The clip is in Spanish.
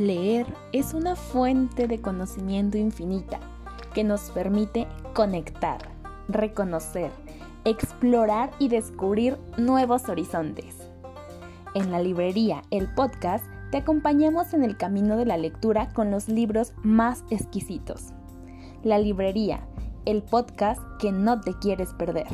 Leer es una fuente de conocimiento infinita que nos permite conectar, reconocer, explorar y descubrir nuevos horizontes. En la librería El Podcast te acompañamos en el camino de la lectura con los libros más exquisitos. La librería, el podcast que no te quieres perder.